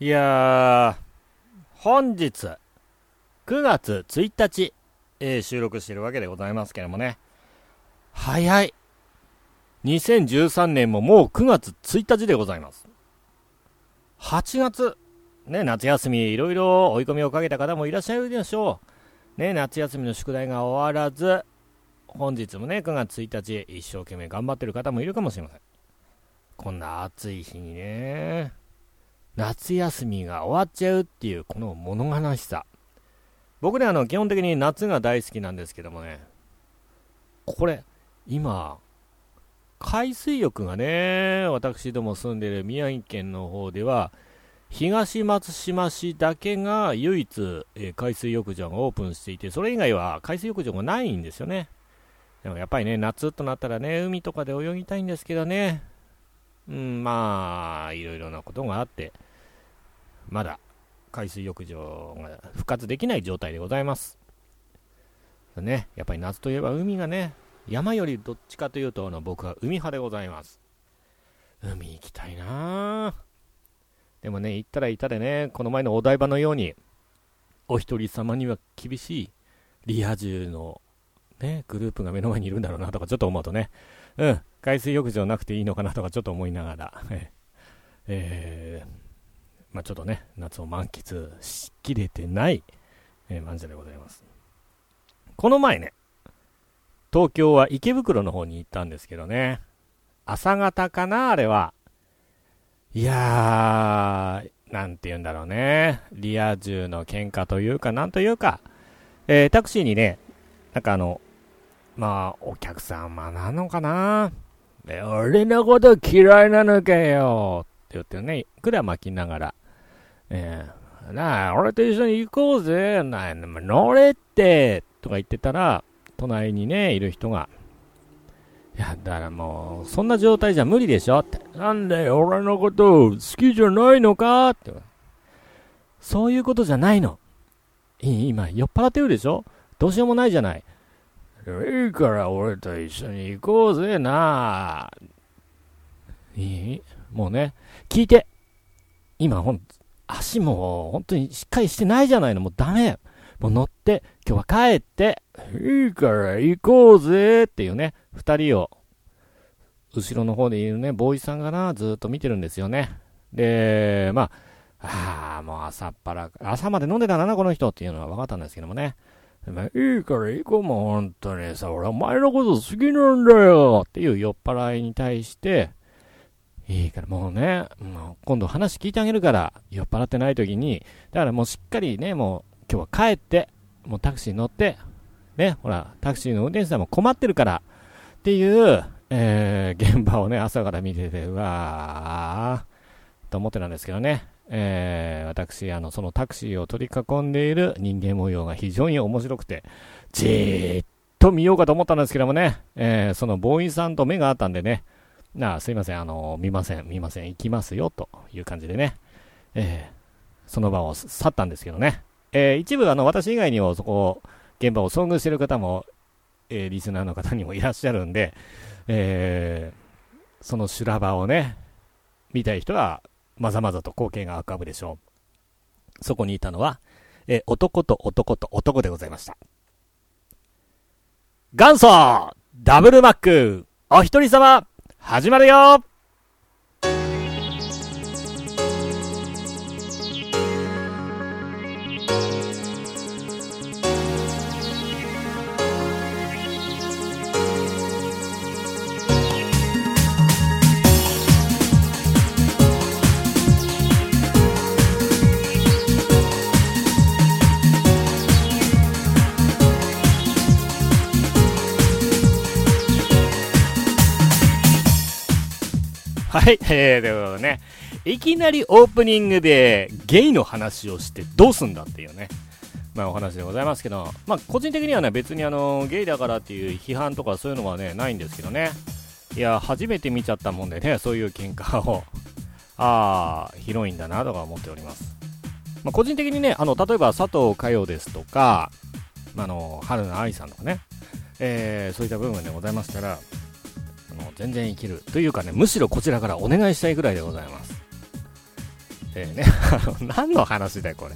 いやー、本日、9月1日、えー収録してるわけでございますけどもね。早い。2013年ももう9月1日でございます。8月、ね、夏休みいろいろ追い込みをかけた方もいらっしゃるでしょう。ね、夏休みの宿題が終わらず、本日もね、9月1日、一生懸命頑張ってる方もいるかもしれません。こんな暑い日にね、夏休みが終わっちゃうっていうこの物悲しさ。僕ね、あの、基本的に夏が大好きなんですけどもね、これ、今、海水浴がね、私ども住んでる宮城県の方では、東松島市だけが唯一、え海水浴場がオープンしていて、それ以外は海水浴場がないんですよね。でもやっぱりね、夏となったらね、海とかで泳ぎたいんですけどね、うん、まあ、いろいろなことがあって、まだ海水浴場が復活できない状態でございます。ね、やっぱり夏といえば海がね、山よりどっちかというと、あの僕は海派でございます。海行きたいなでもね、行ったら行ったでね、この前のお台場のように、お一人様には厳しいリア充のね、グループが目の前にいるんだろうなとかちょっと思うとね、うん、海水浴場なくていいのかなとかちょっと思いながら、えーまあちょっとね、夏を満喫しきれてない、えー、漫才でございます。この前ね、東京は池袋の方に行ったんですけどね、朝方かな、あれは。いやー、なんて言うんだろうね、リア充の喧嘩というか、なんというか、えータクシーにね、なんかあの、まあ、お客様なのかな俺のこと嫌いなのかよって言ってね、管巻きながら、えーなあ、俺と一緒に行こうぜなあ、乗れってとか言ってたら、隣にね、いる人が、いや、だからもう、そんな状態じゃ無理でしょって。なんで俺のこと好きじゃないのか？って。そういうことじゃないの。いい今、酔っ払ってるでしょ？どうしようもないじゃない。いいから俺と一緒に行こうぜな。いい？もうね、聞いて。今ほん、足も本当にしっかりしてないじゃないの。もうダメ。もう乗って、今日は帰って、いいから行こうぜっていうね、二人を、後ろの方でいるね、ボーイさんがな、ずっと見てるんですよね。で、まあ、ああ、もう朝っぱら、朝まで飲んでたんだな、この人っていうのは分かったんですけどもね。まあいいから行こうもう本当にさ、俺お前のこと好きなんだよっていう酔っ払いに対して、いいからもうね、もう今度話聞いてあげるから、酔っ払ってない時に、だからもうしっかりね、もう今日は帰って、もうタクシー乗って、ね、ほら、タクシーの運転手さんも困ってるから、っていう、えー、現場をね、朝から見てて、うわー、と思ってたんですけどね、えー、私、あの、そのタクシーを取り囲んでいる人間模様が非常に面白くて、じーっと見ようかと思ったんですけどもね、えー、そのボーイさんと目があったんでね、なあ、すいません、あの、見ません、見ません、行きますよ、という感じでね、えー、その場を去ったんですけどね、えー、一部、あの、私以外にもそこ、現場を遭遇してる方も、えー、リスナーの方にもいらっしゃるんで、えー、その修羅場をね、見たい人は、まざまざと光景が浮かぶでしょう。そこにいたのは、えー男と男と男でございました。元祖ダブルマックお一人様始まるよ。はい、えー、ということでね、いきなりオープニングでゲイの話をしてどうすんだっていうね、まあお話でございますけど、まあ個人的にはね、別にあの、ゲイだからっていう批判とかそういうのはね、ないんですけどね。いや、初めて見ちゃったもんでね、そういう喧嘩を、ああ、広いんだなとか思っております。まあ個人的にね、あの、例えば佐藤佳代ですとか、あの、春菜愛さんとかね、えー、そういった部分でございましたら、全然いけるというかねむしろこちらからお願いしたいぐらいでございますえー、ね、あの、何の話だよ、これ。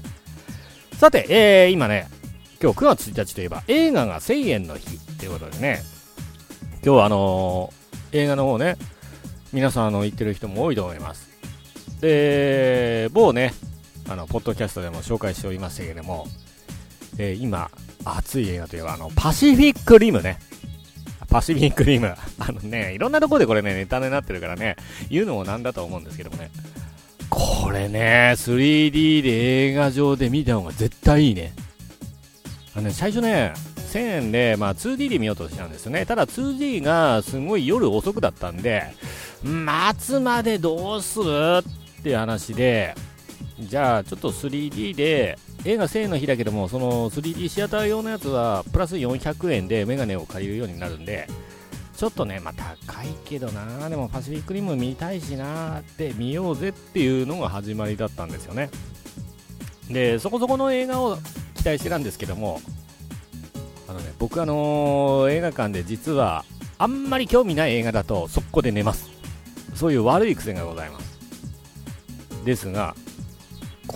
さて、えー、今ね、今日9月1日といえば映画が1000円の日っていうことでね、今日はあのー、映画の方ね、皆さんあの言ってる人も多いと思います。で、某ね、あの、ポッドキャストでも紹介しておりましたけれども、えー、今、熱い映画といえば、あの、パシフィックリムね。パシフィックリム。あのね、いろんなところでこれね、ネタになってるからね、言うのもなんだと思うんですけどもね。これね、3D で映画上で見た方が絶対いいね。あのね、最初ね、1000円で、まあ、2D で見ようとしたんですよね。ただ 2D がすごい夜遅くだったんで、待つまでどうするって話で、じゃあちょっと 3D で映画1000円の日だけどもその 3D シアター用のやつはプラス400円でメガネを借りるようになるんでちょっとね、まあ、高いけどな。でもパシフィックリム見たいしなって見ようぜっていうのが始まりだったんですよね。でそこそこの映画を期待してたんですけどもあのね僕あのー、映画館で実はあんまり興味ない映画だと速攻で寝ます。そういう悪い癖がございます。ですが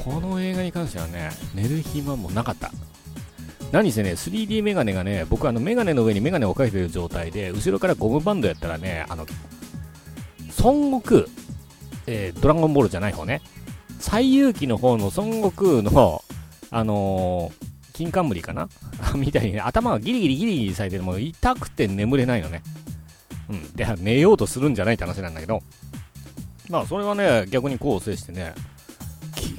この映画に関してはね、寝る暇もなかった。何せね、3D メガネがね、僕あのメガネの上にメガネをかけてる状態で、後ろからゴムバンドやったらね、あの、孫悟空、えー、ドラゴンボールじゃない方ね、最遊記の方の孫悟空の、あのー、金冠かな？みたいにね、頭がギリギリギリギリされてるもう痛くて眠れないのね。うん。で、寝ようとするんじゃないって話なんだけど、まあ、それはね、逆にこう制してね、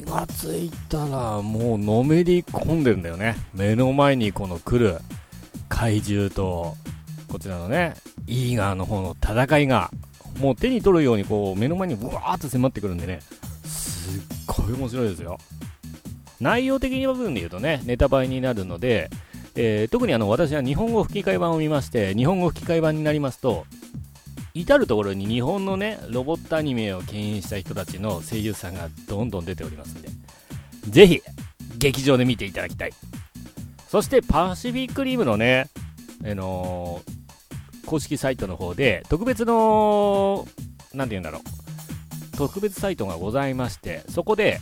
がついたらもうのめり込んでるんだよね。目の前にこの来る怪獣とこちらのねイーガーの方の戦いがもう手に取るようにこう目の前にブワーッと迫ってくるんでね。すっごい面白いですよ。内容的に部分で言うとねネタバレになるので、えー、特にあの私は日本語吹き替え版を見まして日本語吹き替え版になりますと至る所に日本のね、ロボットアニメを牽引した人たちの声優さんがどんどん出ておりますんで、ぜひ、劇場で見ていただきたい。そして、パシフィックリームのね、あのー、公式サイトの方で、特別の、なんて言うんだろう、特別サイトがございまして、そこで、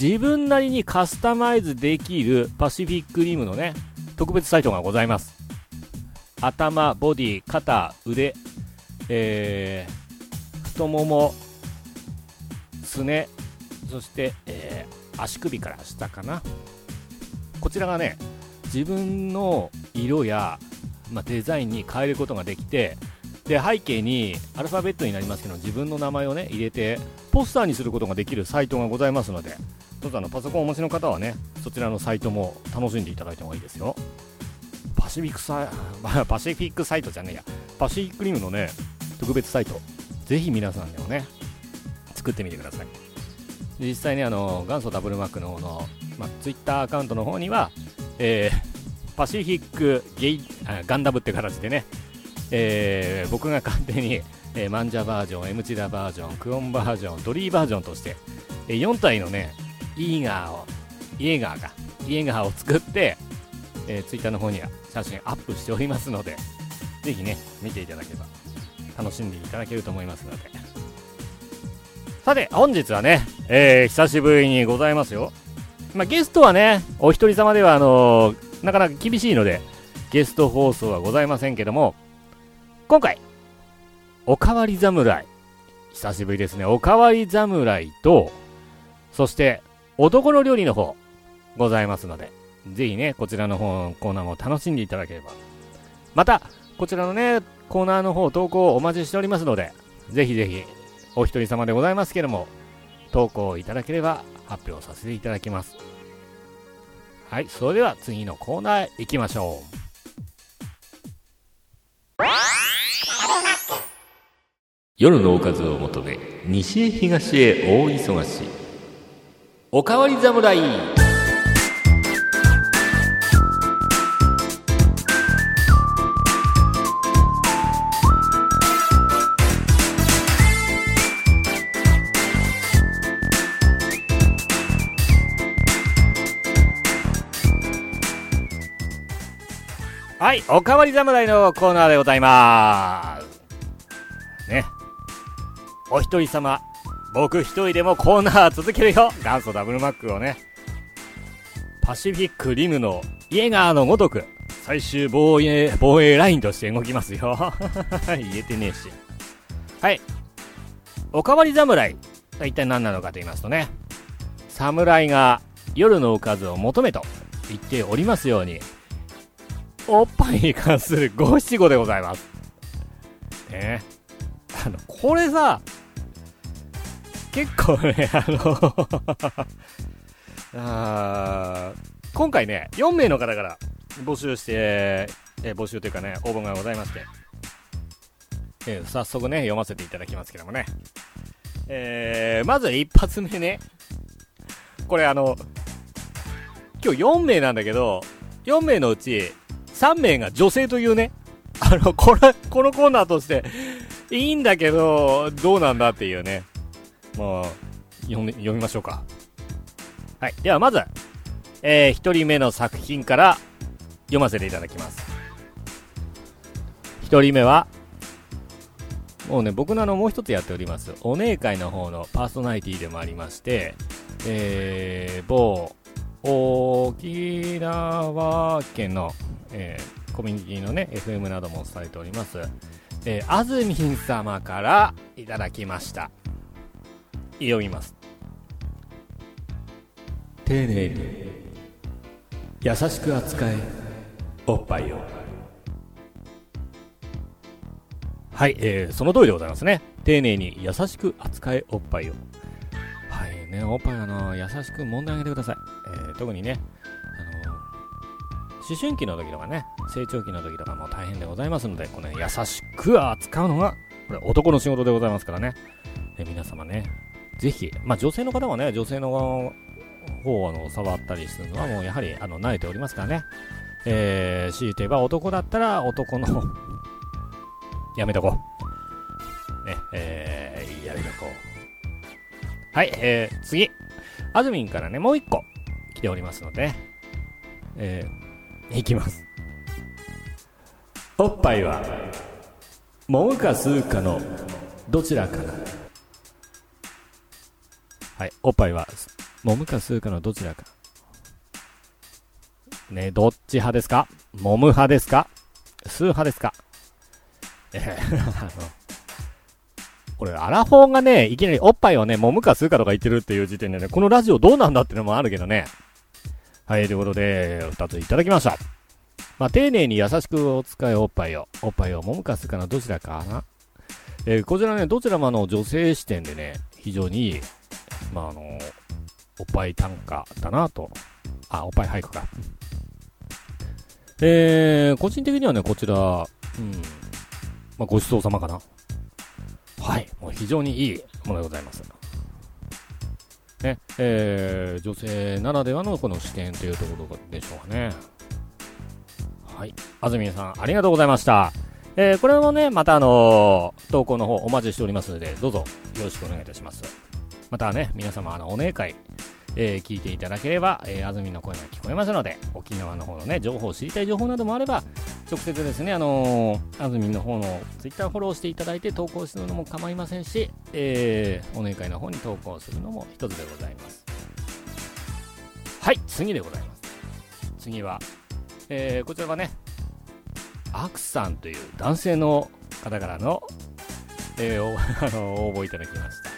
自分なりにカスタマイズできるパシフィックリームのね、特別サイトがございます。頭、ボディ、肩、腕、えー、太もも、すね、そして、えー、足首から下かな。こちらがね、自分の色や、まあ、デザインに変えることができて、で背景にアルファベットになりますけど自分の名前をね入れてポスターにすることができるサイトがございますのでどうぞあのパソコンをお持ちの方はねそちらのサイトも楽しんでいただいた方がいいですよパシフィックサイ パシフィックサイトじゃねえやパシフィックリムのね特別サイト、ぜひ皆さんでもね、作ってみてください。実際ね、あの、元祖ダブルマックの方の、まあ、ツイッターアカウントの方には、えー、パシフィックゲイガンダムって形でね、えー、僕が勝手に、えー、マンジャバージョン、エムチダバージョン、クオンバージョン、ドリーバージョンとして、えー、4体のね、イーガーを、イエガーが、イエガーを作って、えー、ツイッターの方には写真アップしておりますので、ぜひね、見ていただければ楽しんでいただけると思いますので。さて、本日はね、えー、久しぶりにございますよ。まあ、ゲストはね、お一人様では、あのー、なかなか厳しいので、ゲスト放送はございませんけども、今回、おかわり侍。久しぶりですね。おかわり侍と、そして、男の料理の方、ございますので、ぜひね、こちらの方のコーナーも楽しんでいただければ。また、こちらのね、コーナーの方投稿をお待ちしておりますので、ぜひぜひ、お一人様でございますけれども、投稿いただければ発表させていただきます。はい、それでは次のコーナーへ行きましょう。夜のおかずを求め、西へ東へ大忙し。おかわり侍はい、おかわり侍のコーナーでございます。ね。お一人様、僕一人でもコーナー続けるよ元祖ダブルマックをね。パシフィックリムのイエガーのごとく、最終防衛、防衛ラインとして動きますよ。言えてねえし。はい。おかわり侍。一体何なのかと言いますとね、侍が夜のおかずを求めと言っておりますように、おっぱいに関する五七五でございます。ねあの、これさ、結構ね、あの あ今回ね、4名の方から募集して、え、募集というかね、応募がございまして、えー、早速ね、読ませていただきますけどもね。えー、まず一発目ね、これあの、今日4名なんだけど、4名のうち3名が女性というね、あの、これ、このコーナーとして、いいんだけど、どうなんだっていうね。もう、読み、読みましょうか。はい。では、まず、えー、1人目の作品から読ませていただきます。1人目は、もうね、僕のあの、もう一つやっております、お姉会の方のパーソナリティでもありまして、えー、某、沖縄県の、えー、コミュニティのね、FM などもされております、えー、あずみん様からいただきました。読みます。丁寧に、優しく扱え、おっぱいを。はい、えー、その通りでございますね。丁寧に優しく扱え、おっぱいを。はいね、おっぱいあの、優しく揉んであげてください。えー、特にね、あの思春期の時とかね、成長期の時とかも大変でございますので、この、ね、優しく扱うのが、これ男の仕事でございますからね。え皆様ね、ぜひ、まあ女性の方はね、女性の方をあの触ったりするのはもうやはりあの慣れておりますからね。えー、強いて言えば男だったら男の やめとこう。ね、えー、はい、えー、次。あずみんからね、もう一個来ておりますので、えー、いきます。おっぱいは、もむか吸うかの、どちらかな。はい、おっぱいは、もむか吸うかのどちらか。ね、どっち派ですか？もむ派ですか？吸う派ですか？えあの、俺、アラフォーがね、いきなりおっぱいをね、揉むか吸うかとか言ってるっていう時点でね、このラジオどうなんだってのもあるけどね。はい、ということで、二ついただきました。まあ、丁寧に優しくお使いおっぱいを、おっぱいを揉むか吸うかのどちらかな。えー、こちらね、どちらもあの、女性視点でね、非常に、まあ、あの、おっぱい単価だなと。あ、おっぱい俳句か。えー、個人的にはね、こちら、うん、まあ、ごちそうさまかな。はい。もう非常にいいものでございます。ね、えー、女性ならではのこの視点というところでしょうかね。はい。あずみさん、ありがとうございました。えー、これもね、またあのー、投稿の方お待ちしておりますので、どうぞよろしくお願いいたします。またね、皆様、あの、お姉会、えー、聞いていただければ、えー、安住の声が聞こえますので、沖縄の方のね、情報、知りたい情報などもあれば、直接ですね、あのー、安住の方のツイッターフォローしていただいて投稿するのも構いませんし、えー、お願いの方に投稿するのも一つでございます。はい、次でございます。次は、えー、こちらはね、アクさんという男性の方からの、えー、あの応募いただきました。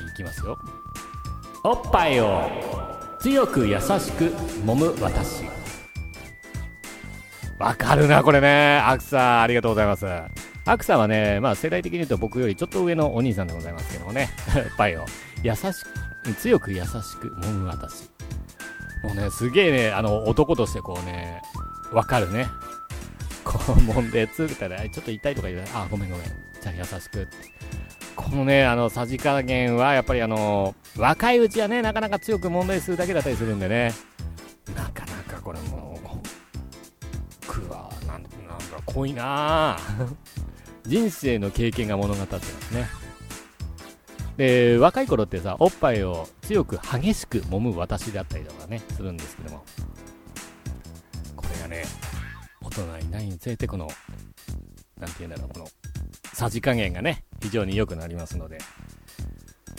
いきますよ。おっぱいを強く優しく揉む私。わかるなこれね。アクさんありがとうございます。アクさんはねまあ世代的に言うと僕よりちょっと上のお兄さんでございますけどもね。おっぱいを優しく強く優しく揉む私。もうねすげえねあの男としてこうねわかるね。こう揉んでつったらちょっと痛いとか言うあごめんごめん。じゃあ優しくって。このね、あの、さじ加減は、やっぱりあの、若いうちはね、なかなか強く問題するだけだったりするんでね、なかなかこれもう、くわ、なん、なんか濃いな。人生の経験が物語ってますね。で、若い頃ってさ、おっぱいを強く激しく揉む私だったりとかね、するんですけども、これがね、大人いないにつれて、この、なんて言うんだろう、この、さじ加減がね、非常に良くなりますので。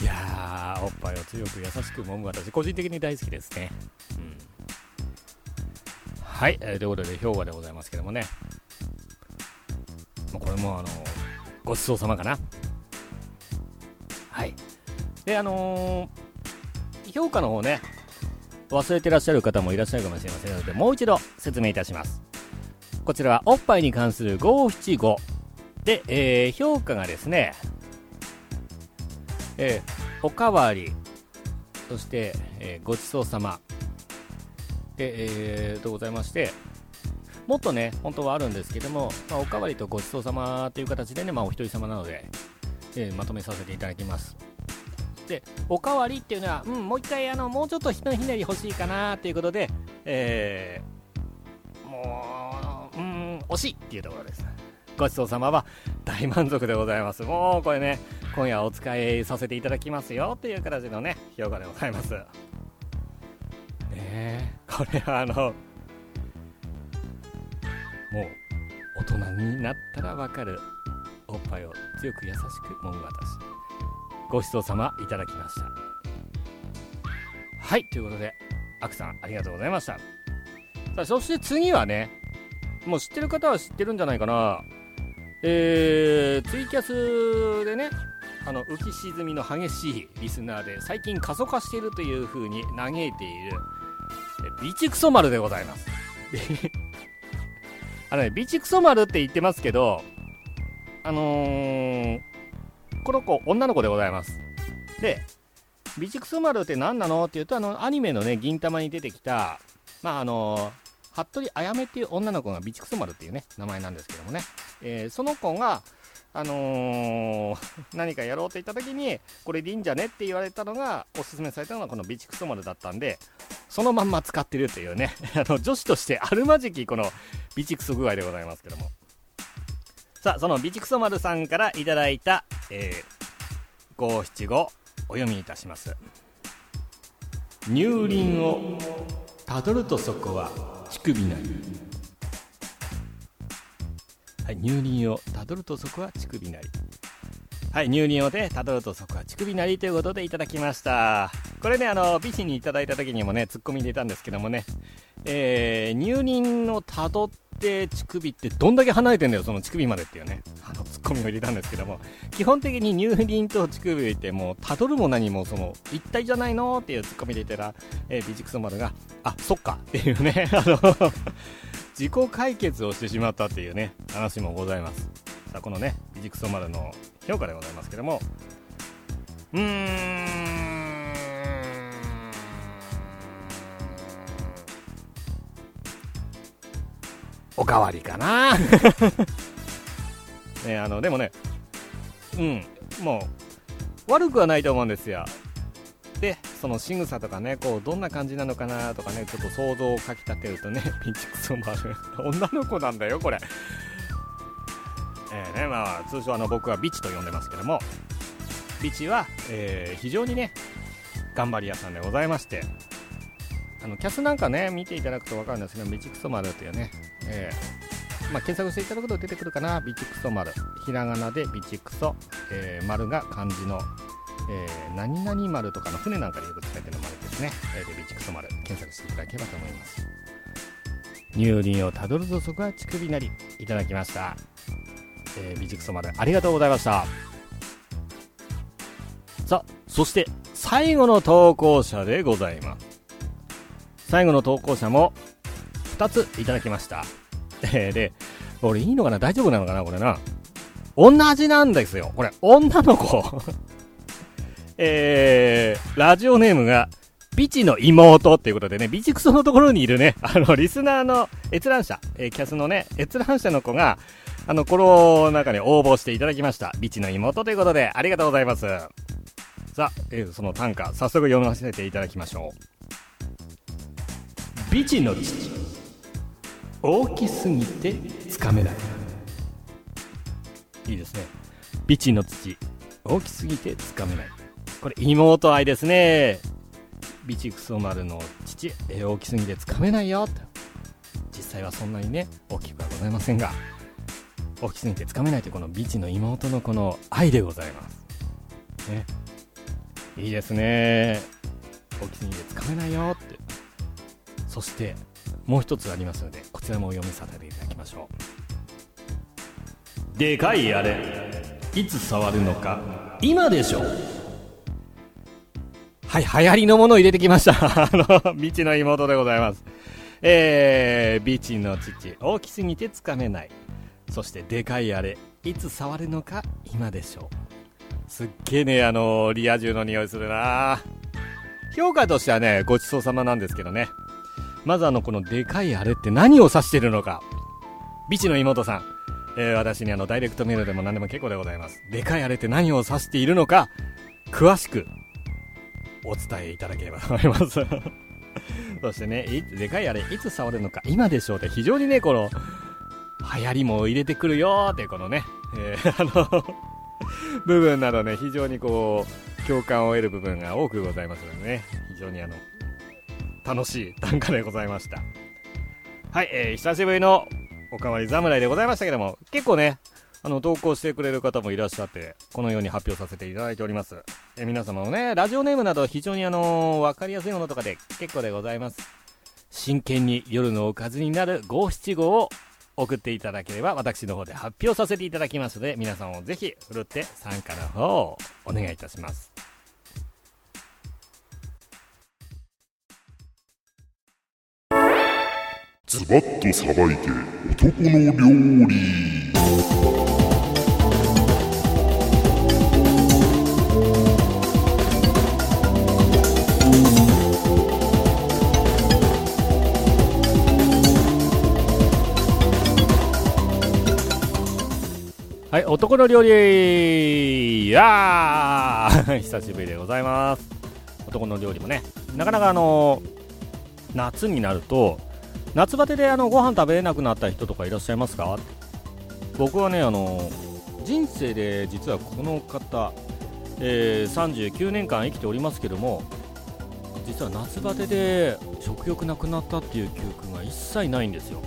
いやー、おっぱいを強く優しく揉む私、個人的に大好きですね。うん。はい、えー、ということで、氷河でございますけどもね。これも、あの、ごちそうさまかな。はい。で、あのー、評価の方ね、忘れてらっしゃる方もいらっしゃるかもしれませんので、もう一度説明いたします。こちらはおっぱいに関する575で、えー、評価がですね、えー、おかわり、そして、えー、ごちそうさま、で、えー、とございまして、もっとね、本当はあるんですけども、まあ、おかわりとごちそうさまという形でね、まあ、お一人様なので、えー、まとめさせていただきます。で、おかわりっていうのは、うん、もう一回、あの、もうちょっとひのひねり欲しいかなということで、えー、もう、うん、惜しいっていうところです。ごちそうさまは大満足でございます。もうこれね、今夜お使いさせていただきますよという形のね、評価でございます。ねえ、これはあの、もう大人になったらわかるおっぱいを強く優しく揉む私。ごちそうさまいただきましたはいということでアクさんありがとうございましたさあそして次はねもう知ってる方は知ってるんじゃないかなえー、ツイキャスでねあの浮き沈みの激しいリスナーで最近過疎化しているという風に嘆いているビチクソ丸でございます あのねビチクソ丸って言ってますけどあのー、この子、女の子でございます。で、ビチクソマルって何なの？って言うと、あの、アニメのね、銀玉に出てきた、まあ、あの服部あやめっていう女の子がビチクソマルっていうね、名前なんですけどもね、えー、その子が、あのー、何かやろうと言った時に、これでいいんじゃねって言われたのが、おすすめされたのがこのビチクソマルだったんで、そのまんま使ってるというね、あの、女子としてあるまじきこのビチクソ具合でございますけども。さあ、そのビチクソ丸さんからいただいた、えー、五七五お読みいたします。乳輪をたどるとそこは首なり。はい、乳輪をたどるとそこは乳首なり。はい、乳輪をね、たどるとそこは乳首なりということでいただきました。これね、あの、美人にいただいた時にもね、ツッコミでいたんですけどもね、えー、乳輪をたどってて乳首ってどんだけ離れてんだよ、その乳首までっていうね、あの、ツッコミを入れたんですけども、基本的に乳輪と乳首ってもう、たどるも何もその、一体じゃないのっていうツッコミで言ったら、えー、ビジクソ丸が、あ、そっかっていうね、あの自己解決をしてしまったっていうね、話もございます。さあ、このね、ビジクソ丸の評価でございますけども、うーん、おかわりかな。ねあのでもねうんもう悪くはないと思うんですよ。でその仕草とかねこうどんな感じなのかなとかねちょっと想像をかきたてるとね ピンチクソもある。女の子なんだよこれ。えーねまあ、通称あの僕はビチと呼んでますけどもビチは、えー、非常にね頑張り屋さんでございましてあのキャスなんかね見ていただくと分かるんですけどビチクソ丸というねえー、まあ、検索していただくと出てくるかな、ビチクソ丸。ひらがなでビチクソ、えー、丸が漢字の、えー、何々丸とかの船なんかでよく使ってる丸ですね。えー、で、ビチクソ丸、検索していただければと思います。乳輪をたどるとそこは乳首なり、いただきました。えー、ビチクソ丸、ありがとうございました。さあ、そして、最後の投稿者でございます。最後の投稿者も、2ついただきました。え、で、俺いいのかな？大丈夫なのかな？これな。同じなんですよ。これ、女の子。えー、ラジオネームが、ビチの妹っていうことでね、ビチクソのところにいるね、あの、リスナーの閲覧者、えー、キャスのね、閲覧者の子が、あの、この中に応募していただきました。ビチの妹ということで、ありがとうございます。さあ、えー、その短歌、早速読ませていただきましょう。ビチの父。大きすぎてつかめない。いいですね。ビチの土。大きすぎてつかめない。これ妹愛ですね。ビチクソ丸の父、え大きすぎてつかめないよ。実際はそんなにね大きくはございませんが。大きすぎてつかめないというこのビチの妹のこの愛でございます。ね。いいですね。大きすぎてつかめないよって。そしてもう一つありますので。こちらも読みさせていただきましょう。でかいあれいつ触るのか。今でしょ。はい流行りのものを入れてきました。あのビチの妹でございます。えー、ビチの父。大きすぎてつかめない。そしてでかいあれいつ触るのか。今でしょう。すっげえねあのリア充の匂いするな。評価としてはねごちそうさまなんですけどね。まずあのこのでかいあれって何を指してるのか。ビチの妹さん、えー、私にあのダイレクトメールでも何でも結構でございます。でかいあれって何を指しているのか詳しくお伝えいただければと思います。そしてねでかいあれいつ触るのか今でしょうって非常にねこの流行りも入れてくるよーってこのね、えー、あの部分などね非常にこう共感を得る部分が多くございますのでね非常にあの楽しい短歌でございました。はい、えー、久しぶりのおかわり侍でございましたけども結構ねあの投稿してくれる方もいらっしゃってこのように発表させていただいております、えー、皆様もねラジオネームなど非常にあのー、分かりやすいものとかで結構でございます。真剣に夜のおかずになる五七五を送っていただければ私の方で発表させていただきますので皆さんもぜひふるって参加の方をお願いいたします。ズバッとさばいて男の料理。はい、男の料理。いやー。久しぶりでございます。男の料理もね、なかなかあのー、夏になると、夏バテであのご飯食べれなくなった人とかいらっしゃいますか？僕はね、あの、人生で実はこの方、えー、39年間生きておりますけども、実は夏バテで食欲なくなったっていう記憶が一切ないんですよ。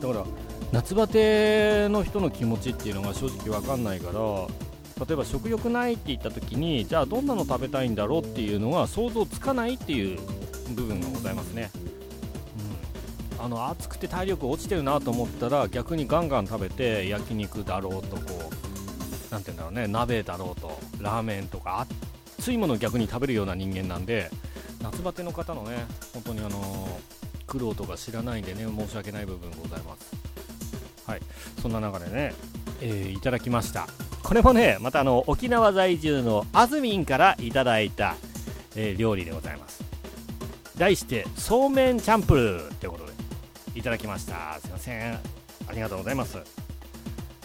だから夏バテの人の気持ちっていうのが正直わかんないから例えば食欲ないって言った時にじゃあどんなの食べたいんだろうっていうのが想像つかないっていう部分がございますね、あの暑くて体力落ちてるなと思ったら逆にガンガン食べて焼肉だろうとこう何て言うんだろうね鍋だろうとラーメンとか熱いものを逆に食べるような人間なんで夏バテの方のね本当にあの苦労とか知らないんでね申し訳ない部分ございます。はい、そんな中でね、えー、いただきました。これもねまたあの沖縄在住のあずみんからいただいた、えー、料理でございます。題してそうめんチャンプルーってこといただきました。すいません。ありがとうございます。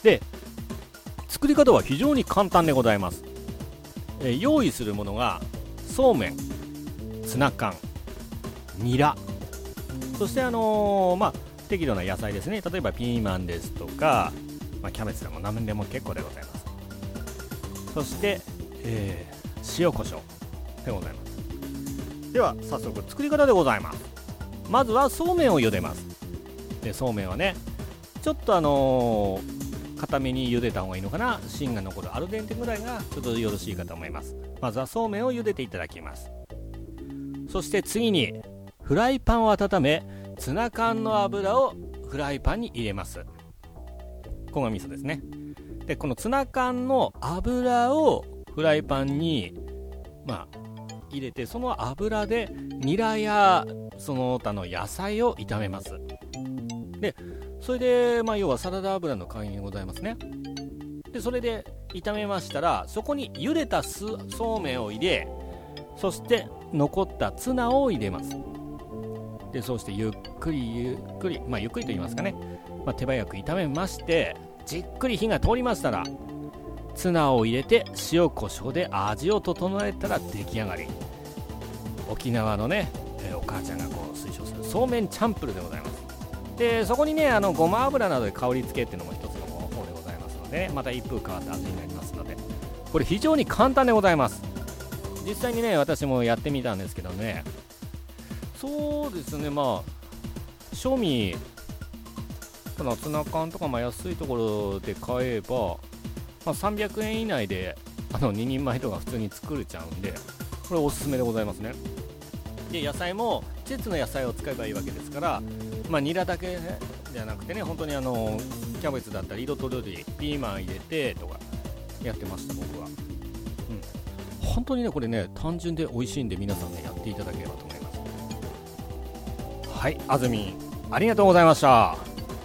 で作り方は非常に簡単でございます、え、用意するものがそうめんツナ缶ニラ。そしてあのー、まあ適度な野菜ですね。例えばピーマンですとか、まあ、キャベツでも何でも結構でございます。そして、えー、塩コショウでございます。では早速作り方でございます。まずはそうめんを茹でます。でそうめんはね。ちょっとあの、固めに茹でた方がいいのかな。芯が残るアルデンテぐらいがちょっとよろしいかと思います。まずはそうめんを茹でていただきます。そして次にフライパンを温めツナ缶の油をフライパンに入れます。こが味噌ですね。でこのツナ缶の油をフライパンにまあ入れてその油でニラやその他の野菜を炒めます。でそれでまあ要はサラダ油の代わりにございますね。でそれで炒めましたらそこに茹でたそうめんを入れそして残ったツナを入れます。でそうしてゆっくりゆっくりまあゆっくりと言いますかね、まあ、手早く炒めましてじっくり火が通りましたらツナを入れて塩コショウで味を整えたら出来上がり。沖縄のね、お母ちゃんがこう推奨するそうめんチャンプルでございます。でそこにねあのごま油などで香り付けっていうのも一つの方法でございますのでまた一風変わった味になりますのでこれ非常に簡単でございます。実際にね私もやってみたんですけどね。そうですねまあ賞味ただツナ缶とかまあ安いところで買えば、まあ、300円以内であの2人前とか普通に作れちゃうんでこれおすすめでございますね。で野菜も季節の野菜を使えばいいわけですからまあニラだけじゃなくてね本当にあのキャベツだったり彩りピーマン入れてとかやってました僕は。うん。本当にねこれね単純で美味しいんで皆さんねやっていただければと思います。はいあずみんありがとうございました。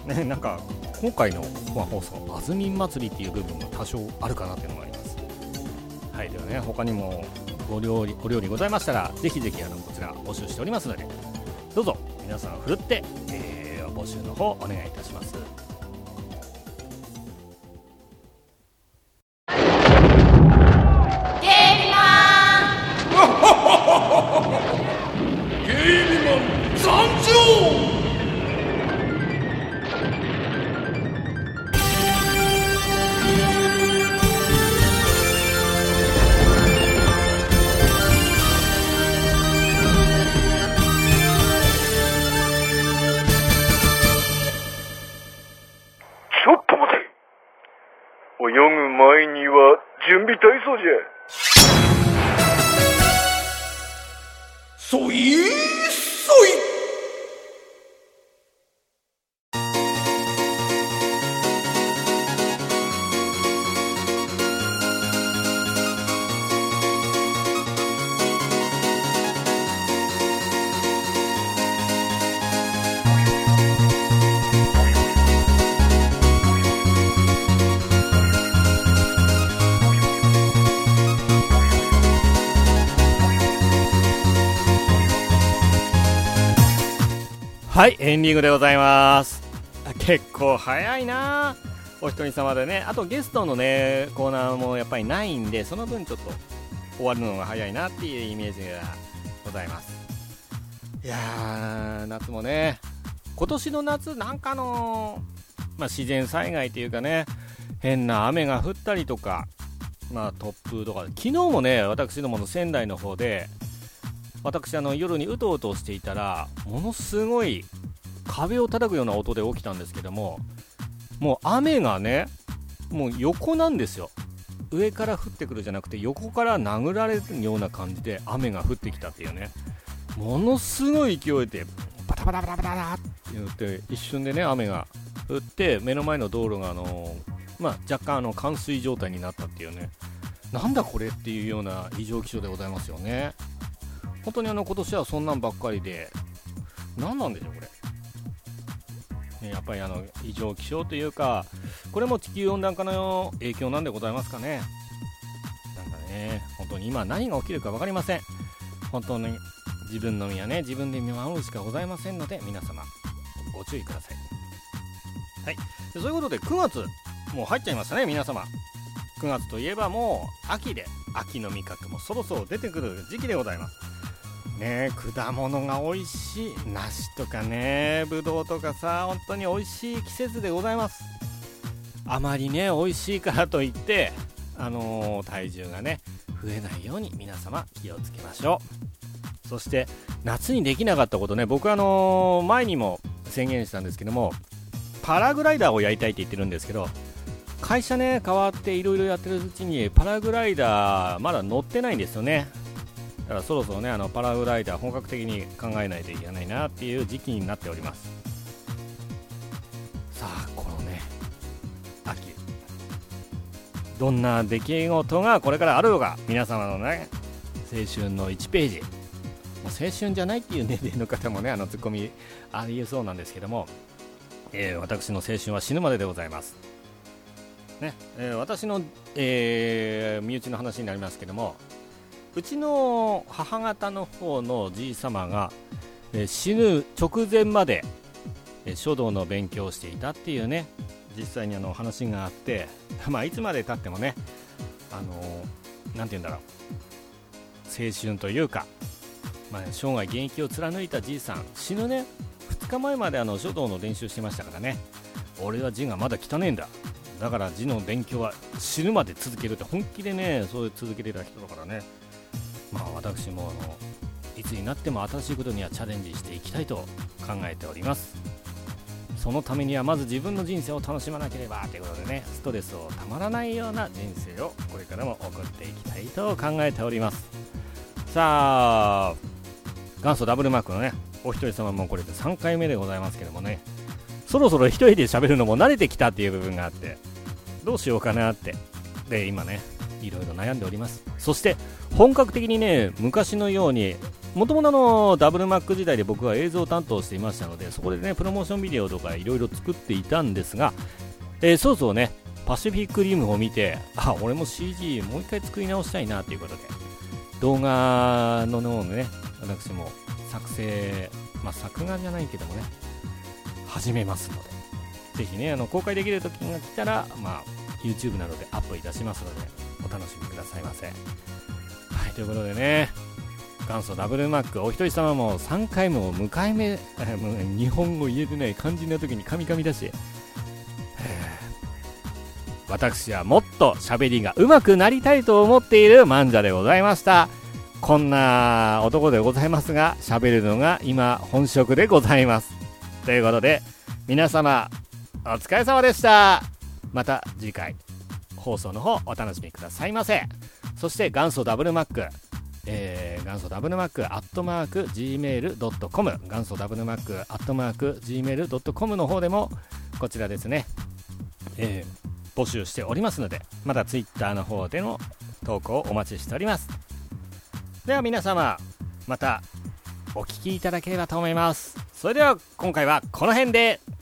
ねなんか今回の本放送あずみん祭りっていう部分も多少あるかなっていうのもあります。はいではね他にもご料理ご料理ございましたらぜひぜひあのこちら募集しておりますのでどうぞ。皆さんふるって、えー、募集の方お願いいたします。は準備体操じはいエンディングでございます。結構早いな。お一人様でね。あとゲストのねコーナーもやっぱりないんでその分ちょっと終わるのが早いなっていうイメージがございます。いやー夏もね。今年の夏なんかの、まあ、自然災害というかね変な雨が降ったりとかまあ突風とか。昨日もね私どもの仙台の方で私あの夜にうとうとしていたらものすごい壁を叩くような音で起きたんですけどももう雨がねもう横なんですよ。上から降ってくるじゃなくて横から殴られるような感じで雨が降ってきたっていうね。ものすごい勢いでバタバタバタバタバタって言って一瞬でね雨が降って目の前の道路があのまあ、若干あの冠水状態になったっていうね。なんだこれっていうような異常気象でございますよね。本当にあの今年はそんなんばっかりで何なんでしょうこれ。ねやっぱりあの異常気象というかこれも地球温暖化の影響なんでございますかね。なんかね本当に今何が起きるか分かりません。本当に自分の身はね自分で見守るしかございませんので皆様ご注意ください。はい。そういうことで9月もう入っちゃいましたね皆様。9月といえばもう秋で秋の味覚もそろそろ出てくる時期でございます。ね果物が美味しい。梨とかねぶどうとかさ本当に美味しい季節でございます。あまりね美味しいからといってあのー体重がね増えないように皆様気をつけましょう。そして夏にできなかったことね僕あのー前にも宣言したんですけどもパラグライダーをやりたいって言ってるんですけど会社ね変わっていろいろやってるうちにパラグライダーまだ乗ってないんですよね。だからそろそろねあのパラグライダー本格的に考えないといけないなっていう時期になっております。さあこのね秋。どんな出来事がこれからあるのか皆様のね青春の1ページ。もう青春じゃないっていう年齢の方もねあのツッコミありえそうなんですけども、えー私の青春は死ぬまででございます。ねえー私の、えー身内の話になりますけどもうちの母方の方のじい様が、えー死ぬ直前まで、えー書道の勉強をしていたっていうね実際にあの話があって、まあ、いつまでたってもねあのーて言うんだろう青春というか、まあ、生涯現役を貫いたじいさん死ぬね2日前まであの書道の練習してましたからね俺は字がまだ汚ねえんだ。だから字の勉強は死ぬまで続けるって本気でねそういう続けてた人だからね。まあ私もあのいつになっても新しいことにはチャレンジしていきたいと考えております。そのためにはまず自分の人生を楽しまなければということでねストレスをたまらないような人生をこれからも送っていきたいと考えております。さあ元祖ダブルマークのねお一人様もこれで3回目でございますけどもねそろそろ一人で喋るのも慣れてきたっていう部分があってどうしようかなって。で今ねいろいろ悩んでおります。そして本格的にね昔のようにもともとのダブルマック時代で僕は映像を担当していましたのでそこでねプロモーションビデオとかいろいろ作っていたんですが、えー、そうそうねパシフィックリムを見てあ俺も CG もう一回作り直したいなということで動画の方のね私も作成まあ作画じゃないけどもね始めますのでぜひねあの公開できる時が来たらまあ YouTube などでアップいたしますのでお楽しみくださいませ。はいということでね元祖ダブルマックお一人様も3回 も向かい目日本語言えてない肝心な時にカミカミだし。私はもっと喋りが上手くなりたいと思っている漫者でございました。こんな男でございますが喋るのが今本職でございます。ということで皆様お疲れ様でした。また次回。放送の方お楽しみくださいませ。そして元祖ダブルマックえー、元祖ダブルマックアットマーク Gmail.com 元祖ダブルマックアットマーク Gmail.com の方でもこちらですね、えー、募集しておりますのでまた Twitter の方での投稿をお待ちしております。では皆様またお聴きいただければと思います。それでは今回はこの辺で。